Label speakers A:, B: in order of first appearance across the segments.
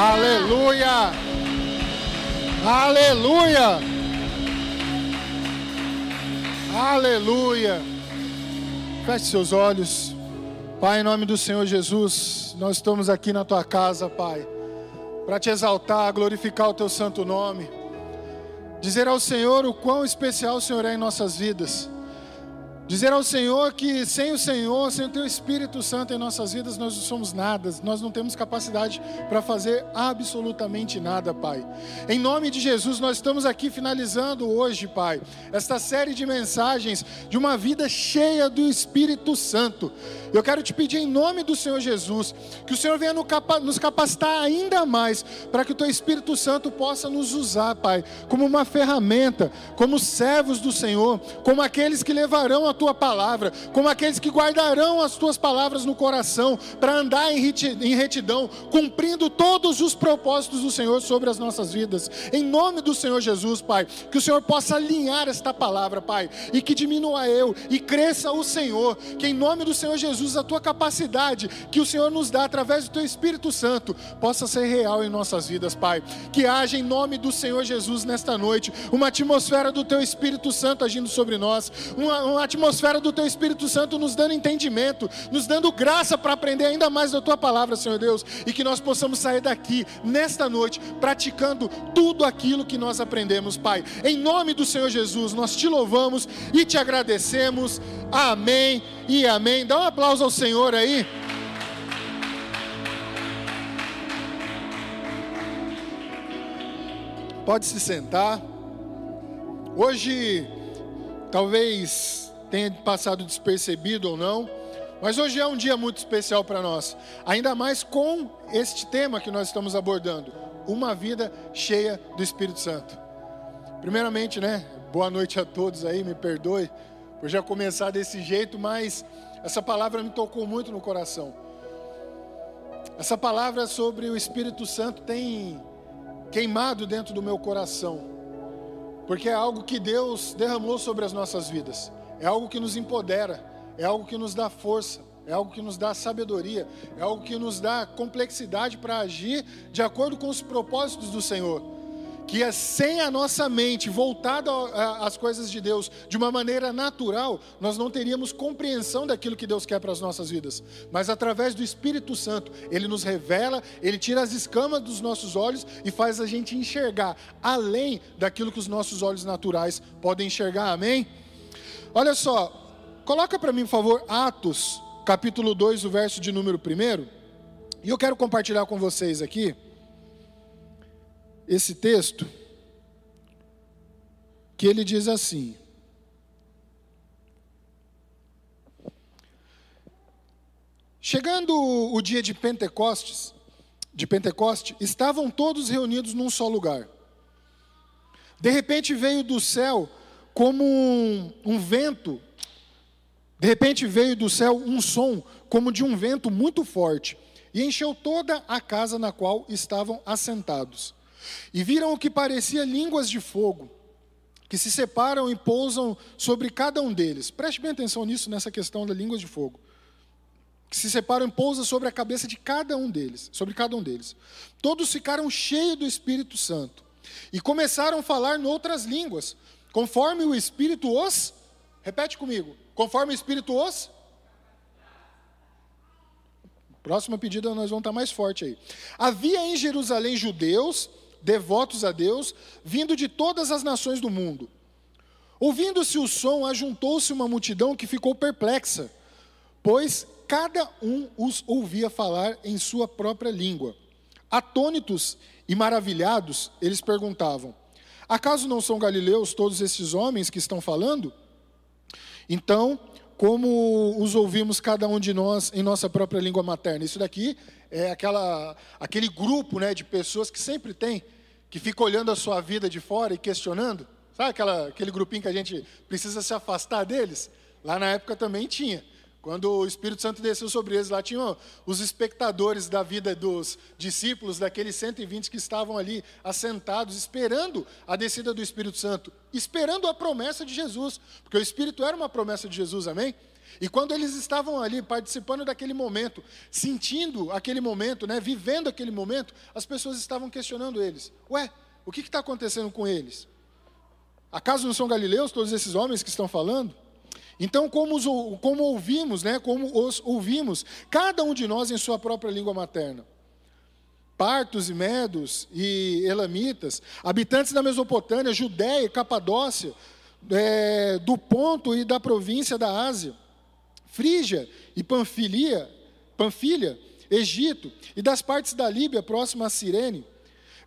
A: Aleluia! Aleluia! Aleluia! Feche seus olhos. Pai, em nome do Senhor Jesus, nós estamos aqui na tua casa, Pai, para te exaltar, glorificar o teu santo nome, dizer ao Senhor o quão especial o Senhor é em nossas vidas. Dizer ao Senhor que sem o Senhor, sem o Teu Espírito Santo em nossas vidas, nós não somos nada, nós não temos capacidade para fazer absolutamente nada, Pai. Em nome de Jesus, nós estamos aqui finalizando hoje, Pai, esta série de mensagens de uma vida cheia do Espírito Santo. Eu quero te pedir em nome do Senhor Jesus, que o Senhor venha nos capacitar ainda mais, para que o Teu Espírito Santo possa nos usar, Pai, como uma ferramenta, como servos do Senhor, como aqueles que levarão a tua palavra, como aqueles que guardarão as tuas palavras no coração, para andar em retidão, cumprindo todos os propósitos do Senhor sobre as nossas vidas. Em nome do Senhor Jesus, Pai, que o Senhor possa alinhar esta palavra, Pai, e que diminua eu e cresça o Senhor, que em nome do Senhor Jesus a tua capacidade que o Senhor nos dá através do teu Espírito Santo possa ser real em nossas vidas, Pai. Que haja em nome do Senhor Jesus nesta noite uma atmosfera do teu Espírito Santo agindo sobre nós, uma, uma atmosfera atmosfera do Teu Espírito Santo nos dando entendimento, nos dando graça para aprender ainda mais da Tua palavra, Senhor Deus, e que nós possamos sair daqui nesta noite praticando tudo aquilo que nós aprendemos, Pai. Em nome do Senhor Jesus, nós te louvamos e te agradecemos. Amém e amém. Dá um aplauso ao Senhor aí. Pode se sentar. Hoje, talvez tenha passado despercebido ou não, mas hoje é um dia muito especial para nós, ainda mais com este tema que nós estamos abordando, uma vida cheia do Espírito Santo. Primeiramente, né, boa noite a todos aí, me perdoe por já começar desse jeito, mas essa palavra me tocou muito no coração. Essa palavra sobre o Espírito Santo tem queimado dentro do meu coração, porque é algo que Deus derramou sobre as nossas vidas é algo que nos empodera, é algo que nos dá força, é algo que nos dá sabedoria, é algo que nos dá complexidade para agir de acordo com os propósitos do Senhor. Que é sem a nossa mente voltada às coisas de Deus de uma maneira natural, nós não teríamos compreensão daquilo que Deus quer para as nossas vidas. Mas através do Espírito Santo, Ele nos revela, Ele tira as escamas dos nossos olhos e faz a gente enxergar além daquilo que os nossos olhos naturais podem enxergar. Amém? Olha só, coloca para mim, por favor, Atos, capítulo 2, o verso de número 1. E eu quero compartilhar com vocês aqui esse texto, que ele diz assim: Chegando o dia de Pentecostes, de Pentecoste, estavam todos reunidos num só lugar. De repente veio do céu como um, um vento. De repente veio do céu um som, como de um vento muito forte, e encheu toda a casa na qual estavam assentados. E viram o que parecia línguas de fogo, que se separam e pousam sobre cada um deles. Preste bem atenção nisso, nessa questão da línguas de fogo. Que se separam e pousam sobre a cabeça de cada um deles, sobre cada um deles. Todos ficaram cheios do Espírito Santo e começaram a falar em outras línguas, Conforme o Espírito os. Repete comigo. Conforme o Espírito os. Próxima pedida nós vamos estar mais forte aí. Havia em Jerusalém judeus, devotos a Deus, vindo de todas as nações do mundo. Ouvindo-se o som, ajuntou-se uma multidão que ficou perplexa, pois cada um os ouvia falar em sua própria língua. Atônitos e maravilhados, eles perguntavam: Acaso não são galileus todos esses homens que estão falando? Então, como os ouvimos cada um de nós em nossa própria língua materna? Isso daqui é aquela, aquele grupo né, de pessoas que sempre tem, que fica olhando a sua vida de fora e questionando. Sabe aquela, aquele grupinho que a gente precisa se afastar deles? Lá na época também tinha. Quando o Espírito Santo desceu sobre eles, lá tinham os espectadores da vida dos discípulos, daqueles 120 que estavam ali assentados, esperando a descida do Espírito Santo, esperando a promessa de Jesus, porque o Espírito era uma promessa de Jesus, amém? E quando eles estavam ali participando daquele momento, sentindo aquele momento, né, vivendo aquele momento, as pessoas estavam questionando eles: Ué, o que está acontecendo com eles? Acaso não são galileus todos esses homens que estão falando? Então, como, os, como ouvimos, né, como os ouvimos, cada um de nós em sua própria língua materna. Partos e medos e elamitas, habitantes da Mesopotâmia, Judéia e Capadócia, é, do Ponto e da província da Ásia, Frígia e Panfilia, Panfilha, Egito e das partes da Líbia próxima a Cirene,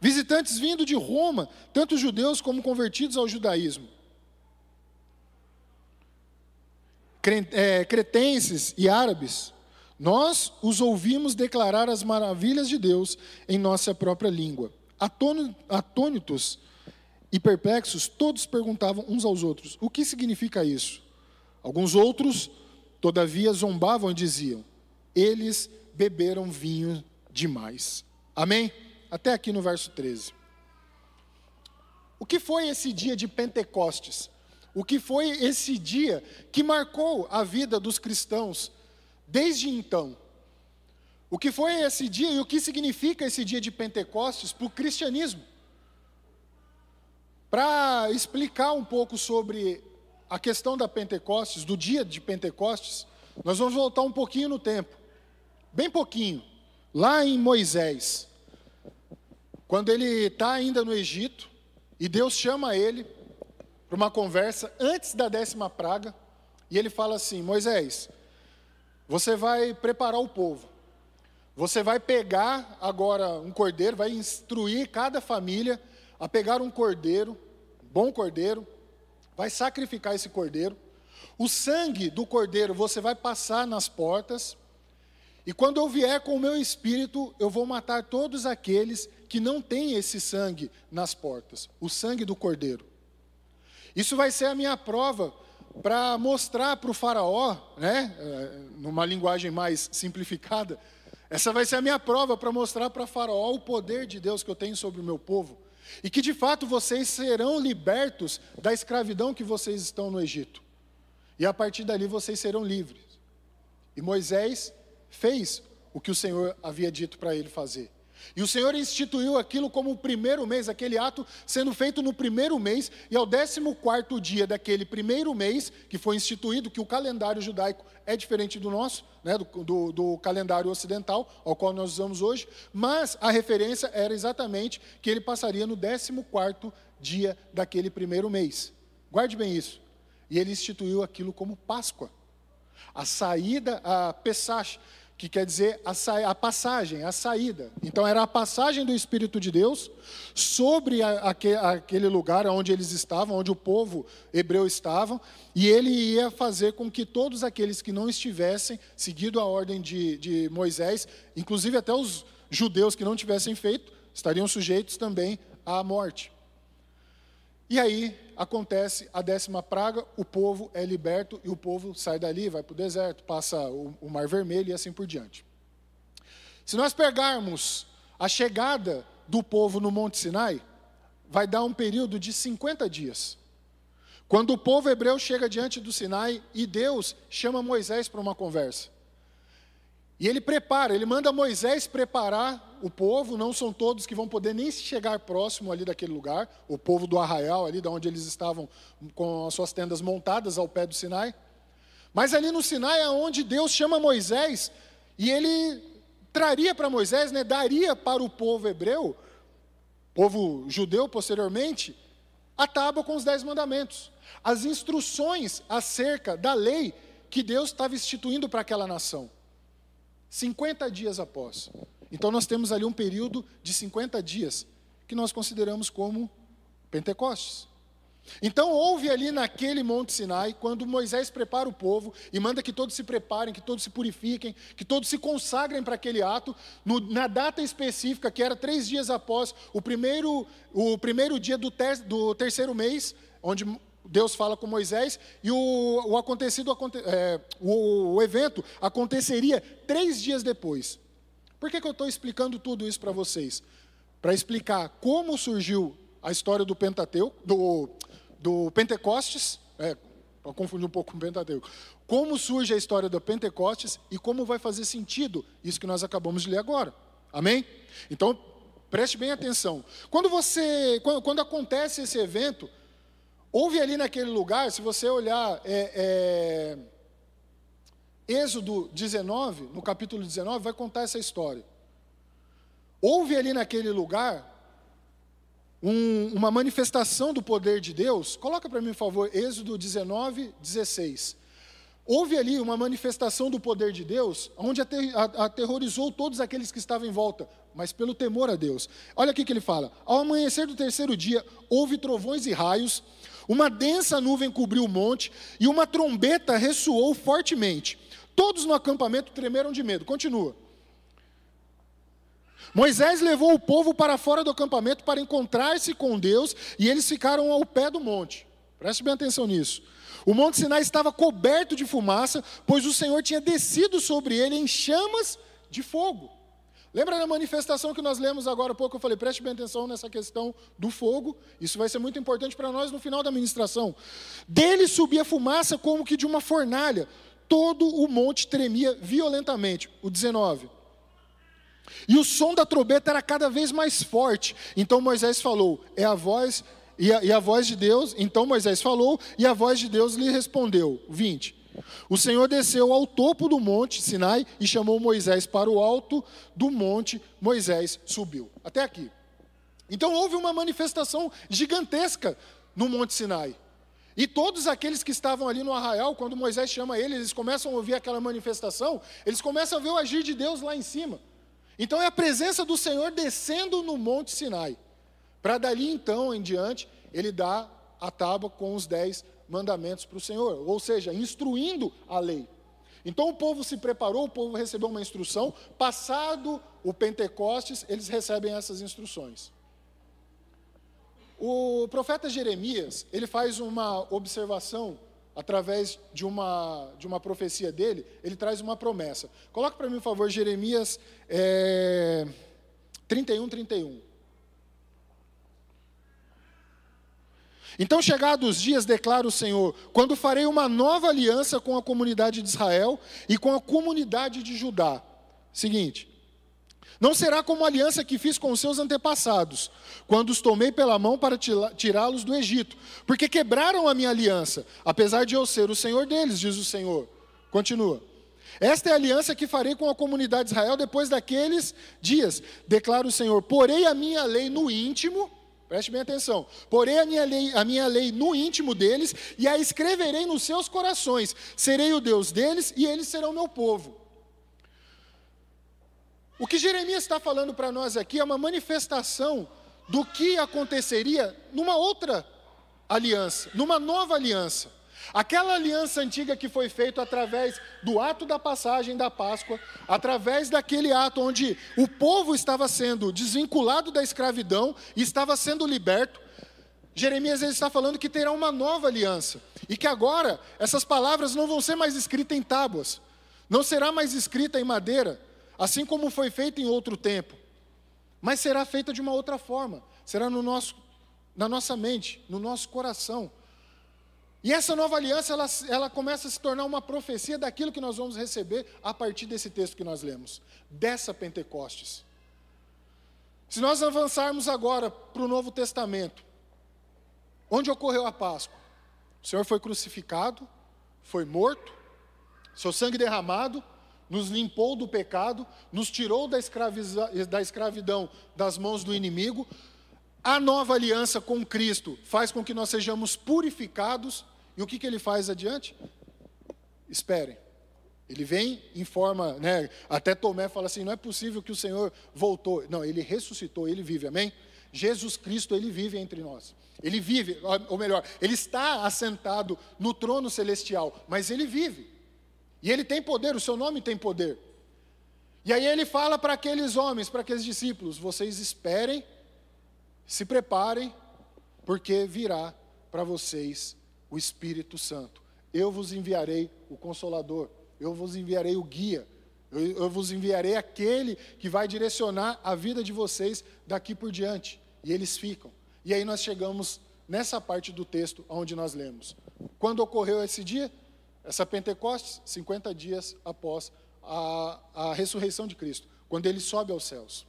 A: visitantes vindo de Roma, tanto judeus como convertidos ao judaísmo É, cretenses e árabes, nós os ouvimos declarar as maravilhas de Deus em nossa própria língua. Atônitos e perplexos, todos perguntavam uns aos outros: o que significa isso? Alguns outros, todavia, zombavam e diziam: eles beberam vinho demais. Amém? Até aqui no verso 13. O que foi esse dia de Pentecostes? O que foi esse dia que marcou a vida dos cristãos desde então? O que foi esse dia e o que significa esse dia de Pentecostes para o cristianismo? Para explicar um pouco sobre a questão da Pentecostes, do dia de Pentecostes, nós vamos voltar um pouquinho no tempo, bem pouquinho, lá em Moisés, quando ele está ainda no Egito, e Deus chama ele para uma conversa antes da décima praga, e ele fala assim: Moisés, você vai preparar o povo. Você vai pegar agora um cordeiro, vai instruir cada família a pegar um cordeiro, bom cordeiro, vai sacrificar esse cordeiro. O sangue do cordeiro você vai passar nas portas. E quando eu vier com o meu espírito, eu vou matar todos aqueles que não têm esse sangue nas portas, o sangue do cordeiro. Isso vai ser a minha prova para mostrar para o faraó, né, eh, numa linguagem mais simplificada, essa vai ser a minha prova para mostrar para faraó o poder de Deus que eu tenho sobre o meu povo. E que de fato vocês serão libertos da escravidão que vocês estão no Egito. E a partir dali vocês serão livres. E Moisés fez o que o Senhor havia dito para ele fazer. E o Senhor instituiu aquilo como o primeiro mês, aquele ato sendo feito no primeiro mês, e ao décimo quarto dia daquele primeiro mês, que foi instituído, que o calendário judaico é diferente do nosso, né, do, do, do calendário ocidental, ao qual nós usamos hoje, mas a referência era exatamente que ele passaria no décimo quarto dia daquele primeiro mês. Guarde bem isso. E ele instituiu aquilo como Páscoa. A saída, a Pesach, que quer dizer a, a, passagem, a saída. Então, era a passagem do Espírito de Deus sobre a, aquele lugar onde eles estavam, onde o povo hebreu estava, e ele ia fazer com que todos aqueles que não estivessem seguido a ordem de, de Moisés, inclusive até os judeus que não tivessem feito, estariam sujeitos também à morte. E aí acontece a décima praga, o povo é liberto e o povo sai dali, vai para o deserto, passa o, Mar Vermelho e assim por diante. Se nós pegarmos a chegada do povo no Monte Sinai, vai dar um período de 50 dias. Quando o povo hebreu chega diante do Sinai e Deus chama Moisés para uma conversa. E ele prepara, ele manda Moisés preparar o povo, não são todos que vão poder nem chegar próximo ali daquele lugar, o povo do arraial ali, de onde eles estavam com as suas tendas montadas ao pé do Sinai. Mas ali no Sinai é onde Deus chama Moisés e ele traria para Moisés, né, daria para o povo hebreu, povo judeu posteriormente, a tábua com os dez mandamentos, as instruções acerca da lei que Deus estava instituindo para aquela nação. 50 dias após. Então nós temos ali um período de 50 dias que nós consideramos como Pentecostes. Então houve ali naquele Monte Sinai, quando Moisés prepara o povo e manda que todos se preparem, que todos se purifiquem, que todos se consagrem para aquele ato, no, na data específica, que era três dias após o primeiro, o primeiro dia do, ter, do terceiro mês, onde Deus fala com Moisés e o, o acontecido, é, o, o, evento aconteceria três dias depois. Por que, que eu estou explicando tudo isso para vocês? Para explicar como surgiu a história do Pentateuco, do, do Pentecostes, é, para confundir um pouco com o Pentateuco, como surge a história do Pentecostes e como vai fazer sentido isso que nós acabamos de ler agora. Amém? Então, preste bem atenção. Quando você, quando, quando acontece esse evento, Houve ali naquele lugar, se você olhar é, é, Êxodo 19, no capítulo 19, vai contar essa história. Houve ali naquele lugar um, uma manifestação do poder de Deus. Coloca para mim, por favor, Êxodo 19, 16. Houve ali uma manifestação do poder de Deus, onde aterrorizou todos aqueles que estavam em volta, mas pelo temor a Deus. Olha aqui que ele fala: Ao amanhecer do terceiro dia, houve trovões e raios, uma densa nuvem cobriu o monte e uma trombeta ressoou fortemente. Todos no acampamento tremeram de medo. Continua. Moisés levou o povo para fora do acampamento para encontrar-se com Deus e eles ficaram ao pé do monte. Preste bem atenção nisso. O monte Sinai estava coberto de fumaça, pois o Senhor tinha descido sobre ele em chamas de fogo. Lembra da manifestação que nós lemos agora há pouco? Eu falei, preste bem atenção nessa questão do fogo. Isso vai ser muito importante para nós no final da ministração. Dele subia fumaça como que de uma fornalha. Todo o monte tremia violentamente. O 19. E o som da trombeta era cada vez mais forte. Então Moisés falou: É a voz e a, e a voz de Deus. Então Moisés falou e a voz de Deus lhe respondeu. 20. O Senhor desceu ao topo do monte Sinai e chamou Moisés para o alto do monte. Moisés subiu. Até aqui. Então houve uma manifestação gigantesca no monte Sinai. E todos aqueles que estavam ali no arraial, quando Moisés chama eles, eles começam a ouvir aquela manifestação, eles começam a ver o agir de Deus lá em cima. Então é a presença do Senhor descendo no monte Sinai. Para dali então em diante, ele dá a tábua com os dez mandamentos para o Senhor, ou seja, instruindo a lei. Então o povo se preparou, o povo recebeu uma instrução, passado o Pentecostes, eles recebem essas instruções. O profeta Jeremias, ele faz uma observação através de uma, de uma profecia dele, ele traz uma promessa. Coloque para mim, por favor, Jeremias é, 31, 31. Então, chegados os dias, declara o Senhor, quando farei uma nova aliança com a comunidade de Israel e com a comunidade de Judá. Seguinte, não será como a aliança que fiz com os seus antepassados, quando os tomei pela mão para tirá-los do Egito, porque quebraram a minha aliança, apesar de eu ser o Senhor deles, diz o Senhor. Continua. Esta é a aliança que farei com a comunidade de Israel depois daqueles dias, declara o Senhor. Porei a minha lei no íntimo Preste bem atenção. Porém a minha, lei, a minha lei no íntimo deles e a escreverei nos seus corações. Serei o Deus deles e eles serão meu povo. O que Jeremias está falando para nós aqui é uma manifestação do que aconteceria numa outra aliança, numa nova aliança. Aquela aliança antiga que foi feita através do ato da passagem da Páscoa, através daquele ato onde o povo estava sendo desvinculado da escravidão e estava sendo liberto, Jeremias ele está falando que terá uma nova aliança e que agora essas palavras não vão ser mais escritas em tábuas, não será mais escrita em madeira, assim como foi feito em outro tempo, mas será feita de uma outra forma, será no nosso, na nossa mente, no nosso coração. E essa nova aliança, ela, ela começa a se tornar uma profecia daquilo que nós vamos receber a partir desse texto que nós lemos, dessa Pentecostes. Se nós avançarmos agora para o Novo Testamento, onde ocorreu a Páscoa? O Senhor foi crucificado, foi morto, seu sangue derramado, nos limpou do pecado, nos tirou da, da escravidão das mãos do inimigo. A nova aliança com Cristo faz com que nós sejamos purificados e o que, que ele faz adiante? Esperem. Ele vem em forma, né? Até Tomé fala assim: não é possível que o Senhor voltou. Não, ele ressuscitou, ele vive, amém? Jesus Cristo, ele vive entre nós. Ele vive, ou melhor, ele está assentado no trono celestial, mas ele vive. E ele tem poder, o seu nome tem poder. E aí ele fala para aqueles homens, para aqueles discípulos: vocês esperem, se preparem, porque virá para vocês o Espírito Santo. Eu vos enviarei o Consolador, eu vos enviarei o guia, eu, eu vos enviarei aquele que vai direcionar a vida de vocês daqui por diante. E eles ficam. E aí nós chegamos nessa parte do texto onde nós lemos. Quando ocorreu esse dia? Essa Pentecostes, 50 dias após a, a ressurreição de Cristo, quando ele sobe aos céus.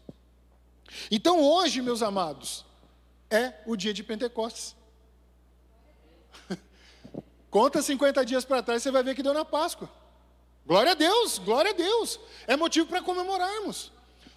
A: Então hoje, meus amados, é o dia de Pentecostes. Conta 50 dias para trás, você vai ver que deu na Páscoa. Glória a Deus, glória a Deus. É motivo para comemorarmos.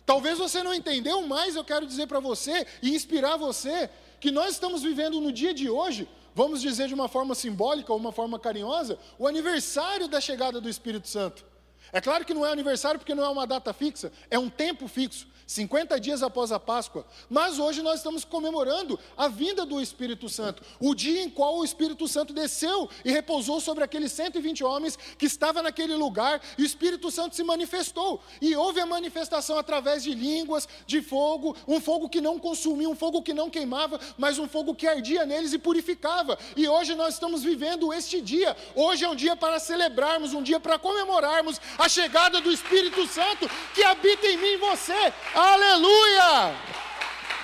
A: Talvez você não entendeu, mas eu quero dizer para você e inspirar você que nós estamos vivendo no dia de hoje, vamos dizer de uma forma simbólica ou uma forma carinhosa, o aniversário da chegada do Espírito Santo. É claro que não é aniversário porque não é uma data fixa, é um tempo fixo. 50 dias após a Páscoa. Mas hoje nós estamos comemorando a vinda do Espírito Santo, o dia em qual o Espírito Santo desceu e repousou sobre aqueles 120 homens que estavam naquele lugar, e o Espírito Santo se manifestou. E houve a manifestação através de línguas, de fogo, um fogo que não consumia, um fogo que não queimava, mas um fogo que ardia neles e purificava. E hoje nós estamos vivendo este dia. Hoje é um dia para celebrarmos, um dia para comemorarmos a chegada do Espírito Santo que habita em mim e você. Aleluia!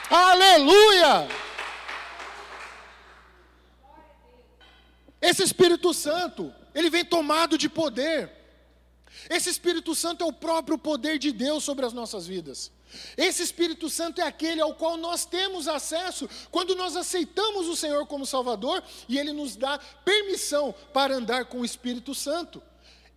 A: Aleluia! Esse Espírito Santo, ele vem tomado de poder. Esse Espírito Santo é o próprio poder de Deus sobre as nossas vidas. Esse Espírito Santo é aquele ao qual nós temos acesso quando nós aceitamos o Senhor como Salvador e Ele nos dá permissão para andar com o Espírito Santo.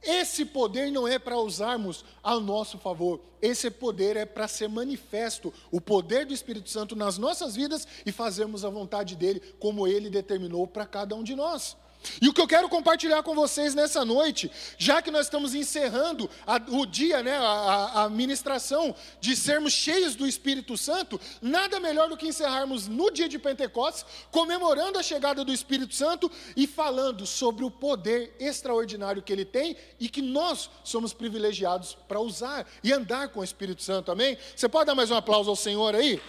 A: Esse poder não é para usarmos ao nosso favor, esse poder é para ser manifesto, o poder do Espírito Santo nas nossas vidas e fazermos a vontade dele, como ele determinou para cada um de nós. E o que eu quero compartilhar com vocês nessa noite, já que nós estamos encerrando a, o dia, né, a, a ministração de sermos cheios do Espírito Santo, nada melhor do que encerrarmos no dia de Pentecostes, comemorando a chegada do Espírito Santo e falando sobre o poder extraordinário que ele tem e que nós somos privilegiados para usar e andar com o Espírito Santo, amém? Você pode dar mais um aplauso ao Senhor aí?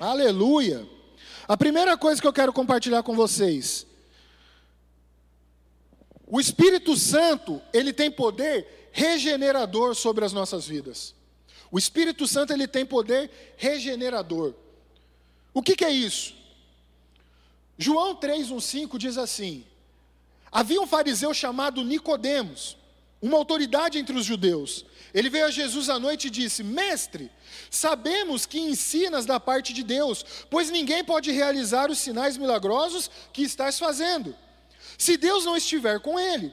A: Aleluia! A primeira coisa que eu quero compartilhar com vocês, o Espírito Santo, ele tem poder regenerador sobre as nossas vidas. O Espírito Santo, ele tem poder regenerador. O que, que é isso? João 3:15 diz assim: Havia um fariseu chamado Nicodemos, uma autoridade entre os judeus. Ele veio a Jesus à noite e disse: Mestre, sabemos que ensinas da parte de Deus, pois ninguém pode realizar os sinais milagrosos que estás fazendo, se Deus não estiver com ele.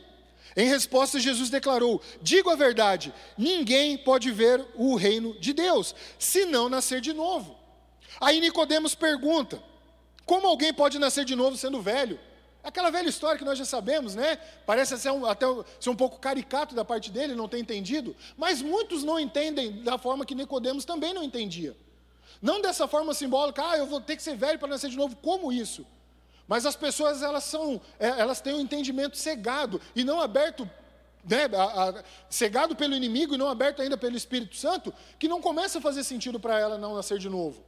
A: Em resposta, Jesus declarou: Digo a verdade, ninguém pode ver o reino de Deus, se não nascer de novo. Aí Nicodemos pergunta: Como alguém pode nascer de novo sendo velho? Aquela velha história que nós já sabemos, né? Parece ser um, até ser um pouco caricato da parte dele, não ter entendido, mas muitos não entendem da forma que Nicodemos também não entendia. Não dessa forma simbólica, ah, eu vou ter que ser velho para nascer de novo, como isso? Mas as pessoas elas são, é, elas têm um entendimento cegado e não aberto, né, a, a, cegado pelo inimigo e não aberto ainda pelo Espírito Santo, que não começa a fazer sentido para ela não nascer de novo.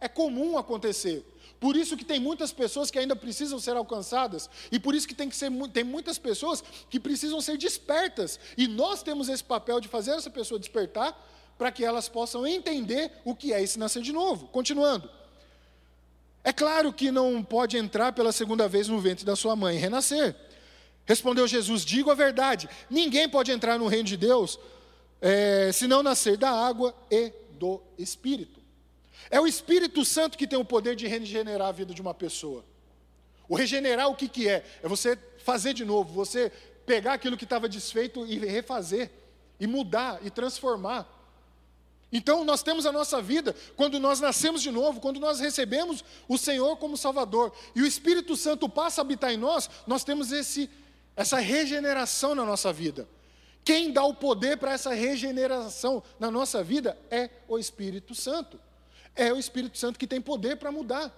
A: É comum acontecer. Por isso que tem muitas pessoas que ainda precisam ser alcançadas, e por isso que tem que ser tem muitas pessoas que precisam ser despertas. E nós temos esse papel de fazer essa pessoa despertar para que elas possam entender o que é esse nascer de novo. Continuando. É claro que não pode entrar pela segunda vez no ventre da sua mãe e renascer. Respondeu Jesus: Digo a verdade, ninguém pode entrar no reino de Deus é, se não nascer da água e do Espírito. É o Espírito Santo que tem o poder de regenerar a vida de uma pessoa. O regenerar o que, que é? É você fazer de novo, você pegar aquilo que estava desfeito e refazer, e mudar, e transformar. Então, nós temos a nossa vida, quando nós nascemos de novo, quando nós recebemos o Senhor como Salvador, e o Espírito Santo passa a habitar em nós, nós temos esse, essa regeneração na nossa vida. Quem dá o poder para essa regeneração na nossa vida é o Espírito Santo. É o Espírito Santo que tem poder para mudar.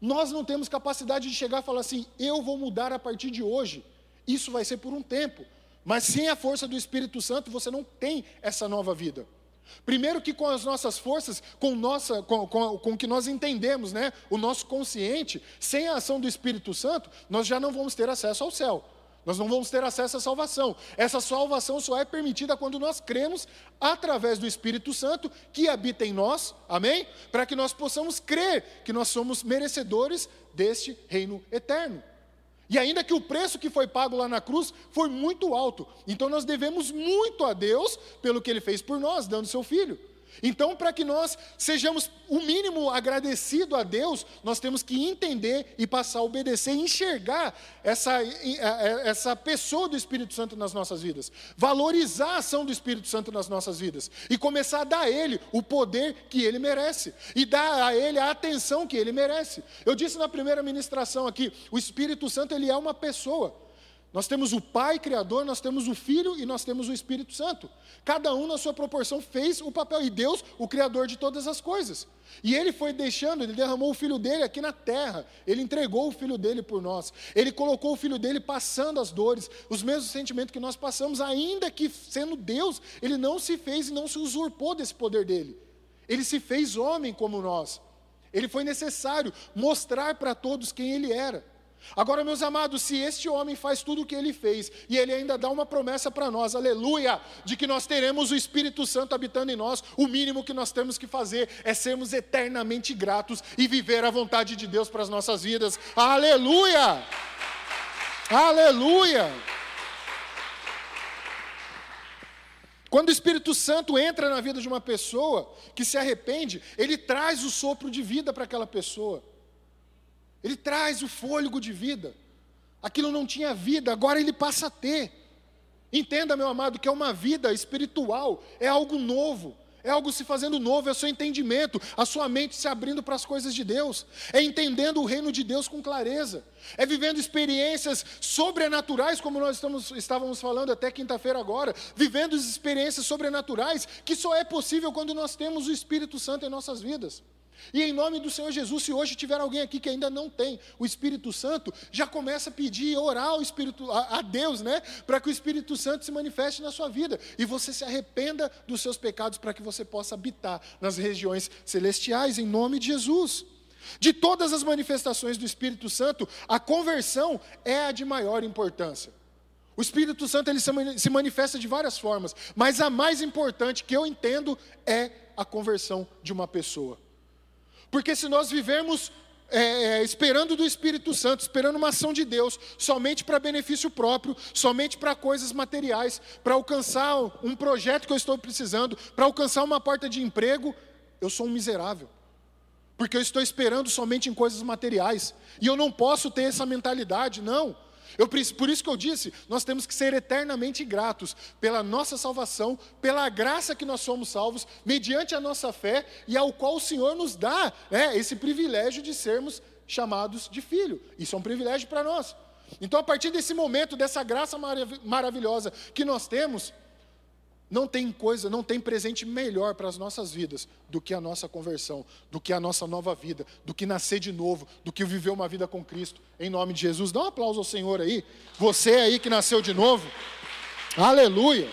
A: Nós não temos capacidade de chegar e falar assim: eu vou mudar a partir de hoje. Isso vai ser por um tempo. Mas sem a força do Espírito Santo, você não tem essa nova vida. Primeiro que com as nossas forças, com nossa, com, com, com o que nós entendemos, né, o nosso consciente, sem a ação do Espírito Santo, nós já não vamos ter acesso ao céu. Nós não vamos ter acesso à salvação. Essa salvação só é permitida quando nós cremos através do Espírito Santo que habita em nós, amém? Para que nós possamos crer que nós somos merecedores deste reino eterno. E ainda que o preço que foi pago lá na cruz foi muito alto, então nós devemos muito a Deus pelo que ele fez por nós, dando seu filho. Então, para que nós sejamos o mínimo agradecido a Deus, nós temos que entender e passar a obedecer, enxergar essa, essa pessoa do Espírito Santo nas nossas vidas, valorizar a ação do Espírito Santo nas nossas vidas e começar a dar a Ele o poder que Ele merece e dar a Ele a atenção que Ele merece. Eu disse na primeira ministração aqui: o Espírito Santo ele é uma pessoa. Nós temos o Pai Criador, nós temos o Filho e nós temos o Espírito Santo. Cada um, na sua proporção, fez o papel. E Deus, o Criador de todas as coisas. E Ele foi deixando, Ele derramou o Filho dele aqui na terra. Ele entregou o Filho dele por nós. Ele colocou o Filho dele passando as dores, os mesmos sentimentos que nós passamos, ainda que sendo Deus, Ele não se fez e não se usurpou desse poder dele. Ele se fez homem como nós. Ele foi necessário mostrar para todos quem Ele era. Agora, meus amados, se este homem faz tudo o que ele fez e ele ainda dá uma promessa para nós, aleluia, de que nós teremos o Espírito Santo habitando em nós, o mínimo que nós temos que fazer é sermos eternamente gratos e viver a vontade de Deus para as nossas vidas, aleluia, aleluia. Quando o Espírito Santo entra na vida de uma pessoa que se arrepende, ele traz o sopro de vida para aquela pessoa. Ele traz o fôlego de vida. Aquilo não tinha vida, agora ele passa a ter. Entenda, meu amado, que é uma vida espiritual, é algo novo, é algo se fazendo novo, é o seu entendimento, a sua mente se abrindo para as coisas de Deus, é entendendo o reino de Deus com clareza, é vivendo experiências sobrenaturais, como nós estamos, estávamos falando até quinta-feira agora, vivendo experiências sobrenaturais que só é possível quando nós temos o Espírito Santo em nossas vidas. E em nome do Senhor Jesus, se hoje tiver alguém aqui que ainda não tem o Espírito Santo, já começa a pedir, orar ao Espírito, a, a Deus, né? Para que o Espírito Santo se manifeste na sua vida. E você se arrependa dos seus pecados para que você possa habitar nas regiões celestiais, em nome de Jesus. De todas as manifestações do Espírito Santo, a conversão é a de maior importância. O Espírito Santo ele se manifesta de várias formas, mas a mais importante que eu entendo é a conversão de uma pessoa. Porque se nós vivermos é, é, esperando do Espírito Santo, esperando uma ação de Deus, somente para benefício próprio, somente para coisas materiais, para alcançar um projeto que eu estou precisando, para alcançar uma porta de emprego, eu sou um miserável. Porque eu estou esperando somente em coisas materiais. E eu não posso ter essa mentalidade, não. Eu, por isso que eu disse, nós temos que ser eternamente gratos pela nossa salvação, pela graça que nós somos salvos, mediante a nossa fé e ao qual o Senhor nos dá né, esse privilégio de sermos chamados de filho. Isso é um privilégio para nós. Então, a partir desse momento, dessa graça maravilhosa que nós temos, não tem coisa, não tem presente melhor para as nossas vidas do que a nossa conversão, do que a nossa nova vida, do que nascer de novo, do que viver uma vida com Cristo. Em nome de Jesus, dá um aplauso ao Senhor aí. Você aí que nasceu de novo. Aleluia.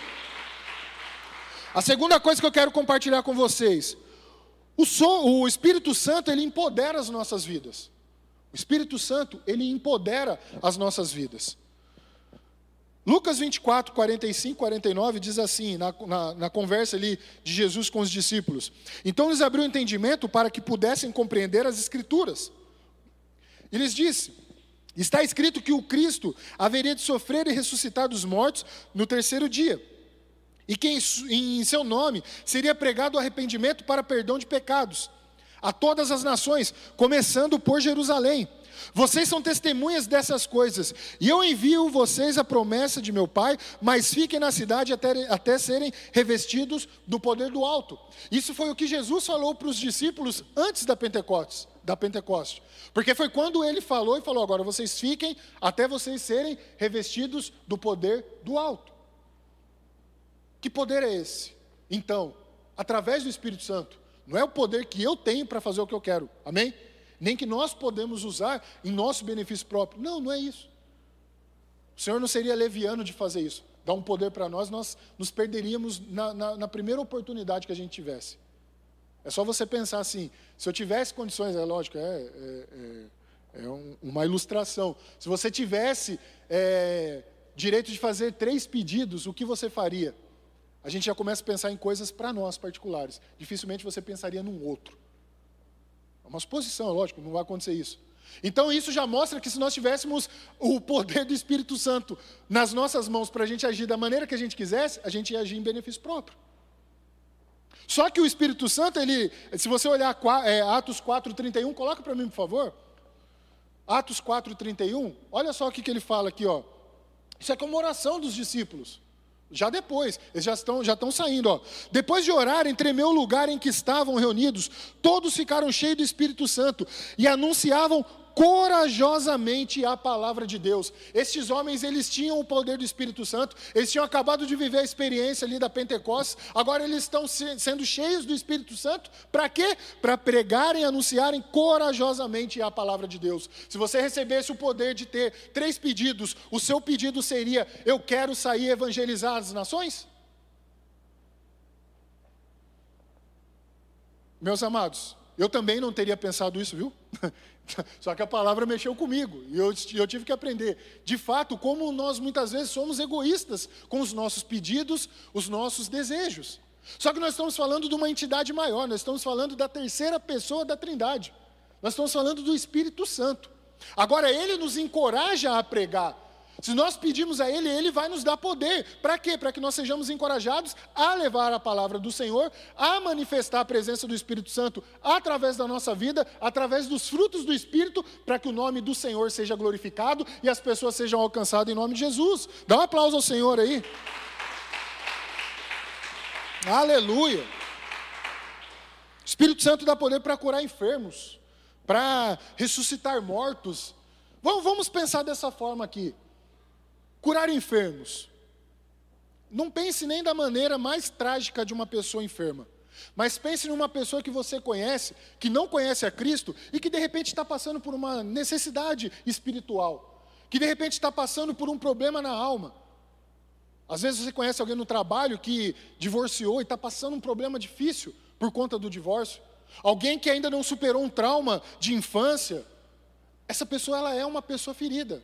A: A segunda coisa que eu quero compartilhar com vocês, o, o Espírito Santo ele empodera as nossas vidas. O Espírito Santo ele empodera as nossas vidas. Lucas 24, 45, 49 diz assim, na, na, na, conversa ali de Jesus com os discípulos: Então lhes abriu o entendimento para que pudessem compreender as Escrituras. E lhes disse: Está escrito que o Cristo haveria de sofrer e ressuscitar dos mortos no terceiro dia, e que em, em seu nome seria pregado o arrependimento para perdão de pecados a todas as nações, começando por Jerusalém. Vocês são testemunhas dessas coisas, e eu envio vocês a promessa de meu Pai, mas fiquem na cidade até, até serem revestidos do poder do alto. Isso foi o que Jesus falou para os discípulos antes da Pentecostes, da Pentecoste. Porque foi quando ele falou e falou: agora vocês fiquem até vocês serem revestidos do poder do alto. Que poder é esse? Então, através do Espírito Santo, não é o poder que eu tenho para fazer o que eu quero. Amém? Nem que nós podemos usar em nosso benefício próprio. Não, não é isso. O Senhor não seria leviano de fazer isso. dar um poder para nós, nós nos perderíamos na, na, na, primeira oportunidade que a gente tivesse. É só você pensar assim: se eu tivesse condições, é lógico, é, é, é, é um, uma ilustração. Se você tivesse é, direito de fazer três pedidos, o que você faria? A gente já começa a pensar em coisas para nós particulares. Dificilmente você pensaria num outro. É uma suposição, lógico, não vai acontecer isso. Então isso já mostra que se nós tivéssemos o poder do Espírito Santo nas nossas mãos para a gente agir da maneira que a gente quisesse, a gente ia agir em benefício próprio. Só que o Espírito Santo, ele, se você olhar é, Atos 4,31, coloca para mim, por favor. Atos 4,31, olha só o que, que ele fala aqui, ó. Isso é como oração dos discípulos. Já depois, eles já estão, já estão saindo. Ó. Depois de orarem, tremeu o lugar em que estavam reunidos, todos ficaram cheios do Espírito Santo e anunciavam corajosamente a palavra de Deus. Estes homens, eles tinham o poder do Espírito Santo, eles tinham acabado de viver a experiência ali da Pentecostes, agora eles estão sendo cheios do Espírito Santo, para quê? Para pregarem anunciarem corajosamente a palavra de Deus. Se você recebesse o poder de ter três pedidos, o seu pedido seria: Eu quero sair evangelizar as nações? Meus amados, eu também não teria pensado isso, viu? Só que a palavra mexeu comigo e eu, eu tive que aprender. De fato, como nós muitas vezes somos egoístas com os nossos pedidos, os nossos desejos. Só que nós estamos falando de uma entidade maior, nós estamos falando da terceira pessoa da Trindade. Nós estamos falando do Espírito Santo. Agora, ele nos encoraja a pregar. Se nós pedimos a Ele, Ele vai nos dar poder. Para quê? Para que nós sejamos encorajados a levar a palavra do Senhor, a manifestar a presença do Espírito Santo através da nossa vida, através dos frutos do Espírito, para que o nome do Senhor seja glorificado e as pessoas sejam alcançadas em nome de Jesus. Dá um aplauso ao Senhor aí. Aleluia. O Espírito Santo dá poder para curar enfermos, para ressuscitar mortos. Vamos, pensar dessa forma aqui. Curar enfermos. Não pense nem da maneira mais trágica de uma pessoa enferma. Mas pense numa pessoa que você conhece, que não conhece a Cristo e que de repente está passando por uma necessidade espiritual, que de repente está passando por um problema na alma. Às vezes você conhece alguém no trabalho que divorciou e está passando um problema difícil por conta do divórcio. Alguém que ainda não superou um trauma de infância. Essa pessoa ela é uma pessoa ferida.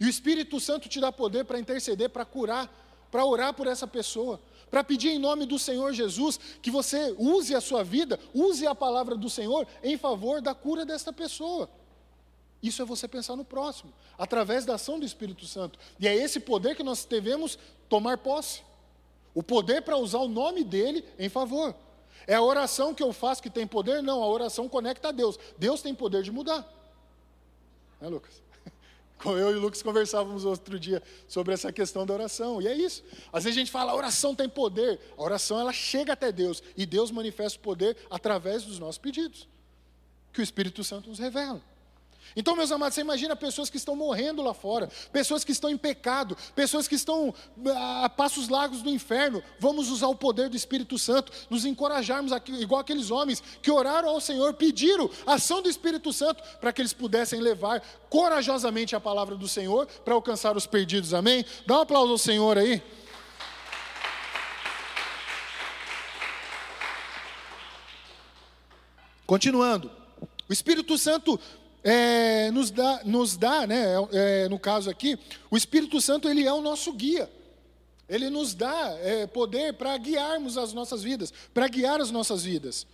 A: E o Espírito Santo te dá poder para interceder, para curar, para orar por essa pessoa, para pedir em nome do Senhor Jesus que você use a sua vida, use a palavra do Senhor em favor da cura desta pessoa. Isso é você pensar no próximo, através da ação do Espírito Santo. E é esse poder que nós devemos tomar posse. O poder para usar o nome dele em favor. É a oração que eu faço que tem poder? Não, a oração conecta a Deus. Deus tem poder de mudar. Né, Lucas? Eu e o Lucas conversávamos outro dia sobre essa questão da oração. E é isso. Às vezes a gente fala, a oração tem poder. A oração ela chega até Deus e Deus manifesta o poder através dos nossos pedidos, que o Espírito Santo nos revela. Então, meus amados, você imagina pessoas que estão morrendo lá fora, pessoas que estão em pecado, pessoas que estão ah, a passos largos do inferno. Vamos usar o poder do Espírito Santo, nos encorajarmos, aqui, igual aqueles homens que oraram ao Senhor, pediram a ação do Espírito Santo para que eles pudessem levar corajosamente a palavra do Senhor para alcançar os perdidos. Amém? Dá um aplauso ao Senhor aí. Continuando. O Espírito Santo é, nos dá, nos dá né, é, no caso aqui, o Espírito Santo ele é o nosso guia. Ele nos dá é, poder para guiarmos as nossas vidas, para guiar as nossas vidas.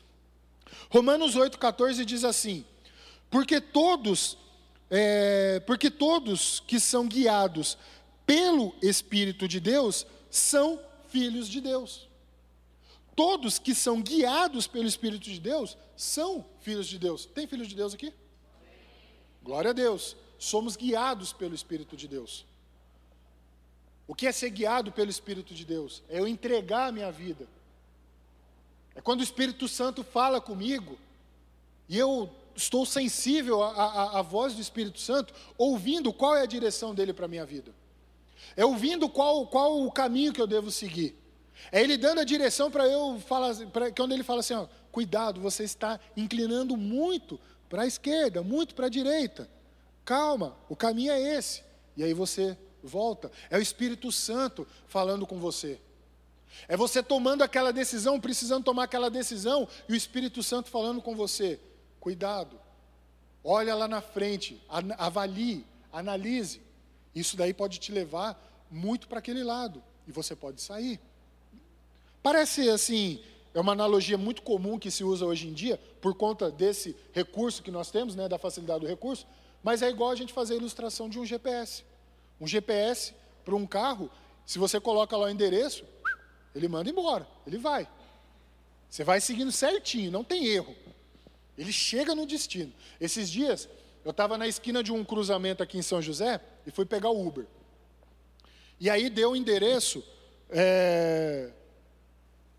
A: Romanos 8,14 diz assim: porque todos, é, porque todos que são guiados pelo Espírito de Deus são filhos de Deus. Todos que são guiados pelo Espírito de Deus são filhos de Deus. Tem filhos de Deus aqui? Glória a Deus. Somos guiados pelo Espírito de Deus. O que é ser guiado pelo Espírito de Deus? É eu entregar a minha vida. É quando o Espírito Santo fala comigo e eu estou sensível à, à, voz do Espírito Santo, ouvindo qual é a direção dele para a minha vida. É ouvindo qual, qual o caminho que eu devo seguir. É ele dando a direção para eu falar, pra, quando ele fala assim, ó, cuidado, você está inclinando muito para a esquerda, muito para a direita. Calma, o caminho é esse. E aí você volta. É o Espírito Santo falando com você. É você tomando aquela decisão, precisando tomar aquela decisão, e o Espírito Santo falando com você. Cuidado. Olha lá na frente, avalie, analise. Isso daí pode te levar muito para aquele lado e você pode sair. Parece assim, é uma analogia muito comum que se usa hoje em dia, por conta desse recurso que nós temos, né, da facilidade do recurso, mas é igual a gente fazer a ilustração de um GPS. Um GPS para um carro, se você coloca lá o endereço, ele manda embora, ele vai. Você vai seguindo certinho, não tem erro. Ele chega no destino. Esses dias, eu estava na esquina de um cruzamento aqui em São José e fui pegar o Uber. E aí deu o endereço, é,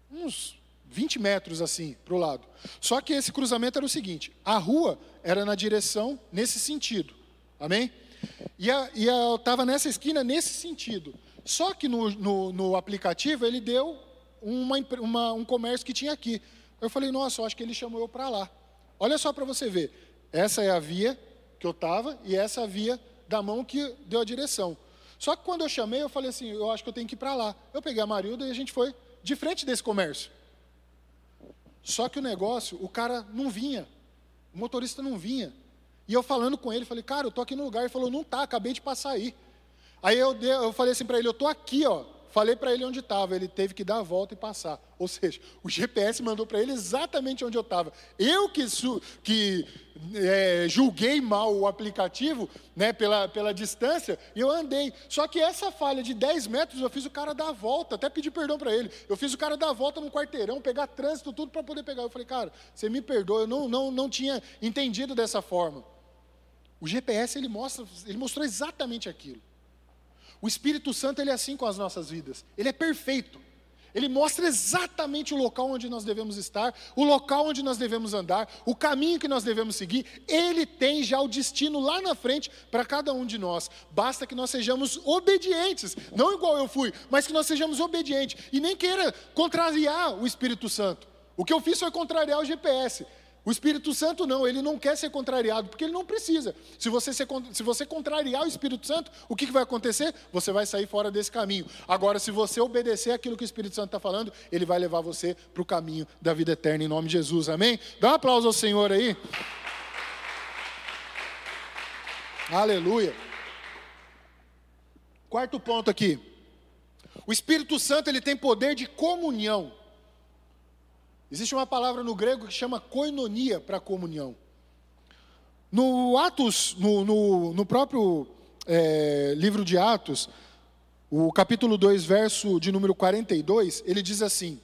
A: uns 20 metros assim, para o lado. Só que esse cruzamento era o seguinte: a rua era na direção nesse sentido. Amém? E, a, e a, eu estava nessa esquina nesse sentido. Só que no, no, no aplicativo ele deu uma, uma, um comércio que tinha aqui. Eu falei, nossa, eu acho que ele chamou eu para lá. Olha só para você ver. Essa é a via que eu estava e essa é a via da mão que deu a direção. Só que quando eu chamei, eu falei assim, eu acho que eu tenho que ir para lá. Eu peguei a Marilda e a gente foi de frente desse comércio. Só que o negócio, o cara não vinha. O motorista não vinha. E eu falando com ele, falei, cara, eu tô aqui no lugar. Ele falou, não tá, acabei de passar aí. Aí eu, eu falei assim para ele, eu tô aqui, ó. Falei para ele onde estava, ele teve que dar a volta e passar. Ou seja, o GPS mandou para ele exatamente onde eu estava. Eu que, que é, julguei mal o aplicativo, né, pela, pela distância, e eu andei. Só que essa falha de 10 metros, eu fiz o cara dar a volta, até pedir perdão para ele. Eu fiz o cara dar a volta no quarteirão, pegar trânsito, tudo para poder pegar. Eu falei, cara, você me perdoa, eu não, não, não tinha entendido dessa forma. O GPS, ele, mostra, ele mostrou exatamente aquilo. O Espírito Santo ele é assim com as nossas vidas. Ele é perfeito. Ele mostra exatamente o local onde nós devemos estar, o local onde nós devemos andar, o caminho que nós devemos seguir. Ele tem já o destino lá na frente para cada um de nós. Basta que nós sejamos obedientes, não igual eu fui, mas que nós sejamos obedientes e nem queira contrariar o Espírito Santo. O que eu fiz foi contrariar o GPS. O Espírito Santo não, ele não quer ser contrariado, porque ele não precisa. Se você, ser, se você contrariar o Espírito Santo, o que, que vai acontecer? Você vai sair fora desse caminho. Agora, se você obedecer aquilo que o Espírito Santo está falando, ele vai levar você para o caminho da vida eterna, em nome de Jesus, amém? Dá um aplauso ao Senhor aí. Aleluia. Quarto ponto aqui. O Espírito Santo ele tem poder de comunhão. Existe uma palavra no grego que chama koinonia para comunhão. No Atos, no, no, no próprio é, livro de Atos, o capítulo 2, verso de número 42, ele diz assim: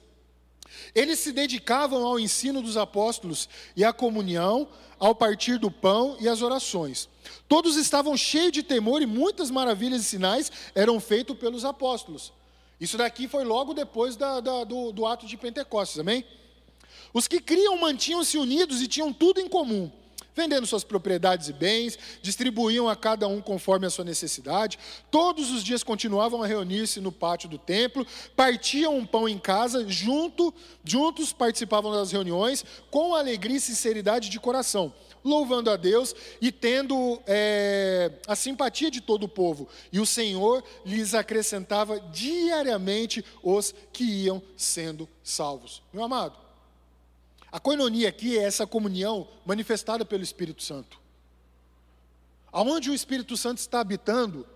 A: Eles se dedicavam ao ensino dos apóstolos e à comunhão, ao partir do pão e às orações. Todos estavam cheios de temor e muitas maravilhas e sinais eram feitos pelos apóstolos. Isso daqui foi logo depois da, da, do, do ato de Pentecostes, amém? Os que criam mantinham-se unidos e tinham tudo em comum, vendendo suas propriedades e bens, distribuíam a cada um conforme a sua necessidade. Todos os dias continuavam a reunir-se no pátio do templo, partiam um pão em casa, junto, juntos participavam das reuniões com alegria e sinceridade de coração, louvando a Deus e tendo é, a simpatia de todo o povo. E o Senhor lhes acrescentava diariamente os que iam sendo salvos. Meu amado, a coinonia aqui é essa comunhão manifestada pelo Espírito Santo. Aonde o Espírito Santo está habitando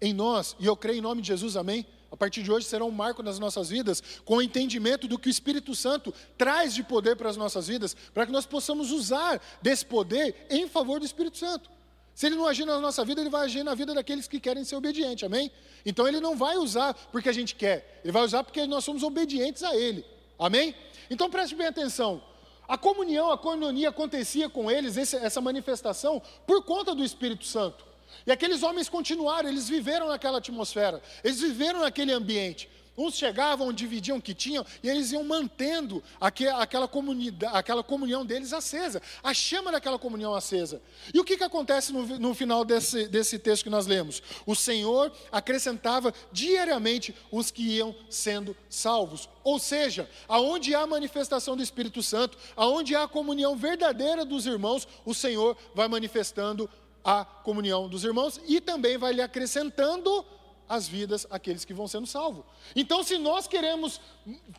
A: em nós, e eu creio em nome de Jesus, amém? A partir de hoje será um marco nas nossas vidas, com o entendimento do que o Espírito Santo traz de poder para as nossas vidas, para que nós possamos usar desse poder em favor do Espírito Santo. Se ele não agir na nossa vida, ele vai agir na vida daqueles que querem ser obedientes, amém? Então ele não vai usar porque a gente quer, ele vai usar porque nós somos obedientes a ele, amém? Então preste bem atenção. A comunhão, a coinonia acontecia com eles, essa manifestação, por conta do Espírito Santo. E aqueles homens continuaram, eles viveram naquela atmosfera, eles viveram naquele ambiente. Uns chegavam, dividiam o que tinham, e eles iam mantendo aquela, comunidade, aquela comunhão deles acesa, a chama daquela comunhão acesa. E o que, que acontece no, no final desse, desse texto que nós lemos? O Senhor acrescentava diariamente os que iam sendo salvos. Ou seja, aonde há manifestação do Espírito Santo, aonde há comunhão verdadeira dos irmãos, o Senhor vai manifestando a comunhão dos irmãos e também vai lhe acrescentando as vidas aqueles que vão sendo salvos. Então, se nós queremos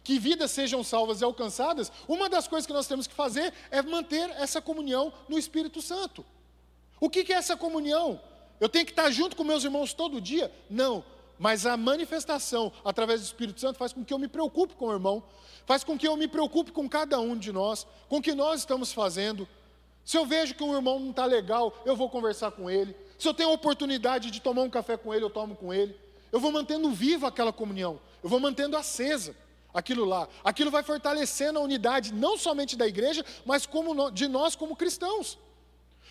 A: que vidas sejam salvas e alcançadas, uma das coisas que nós temos que fazer é manter essa comunhão no Espírito Santo. O que é essa comunhão? Eu tenho que estar junto com meus irmãos todo dia? Não. Mas a manifestação através do Espírito Santo faz com que eu me preocupe com o irmão, faz com que eu me preocupe com cada um de nós, com o que nós estamos fazendo. Se eu vejo que um irmão não está legal, eu vou conversar com ele. Se eu tenho a oportunidade de tomar um café com ele, eu tomo com ele. Eu vou mantendo viva aquela comunhão, eu vou mantendo acesa aquilo lá. Aquilo vai fortalecendo a unidade, não somente da igreja, mas como de nós como cristãos.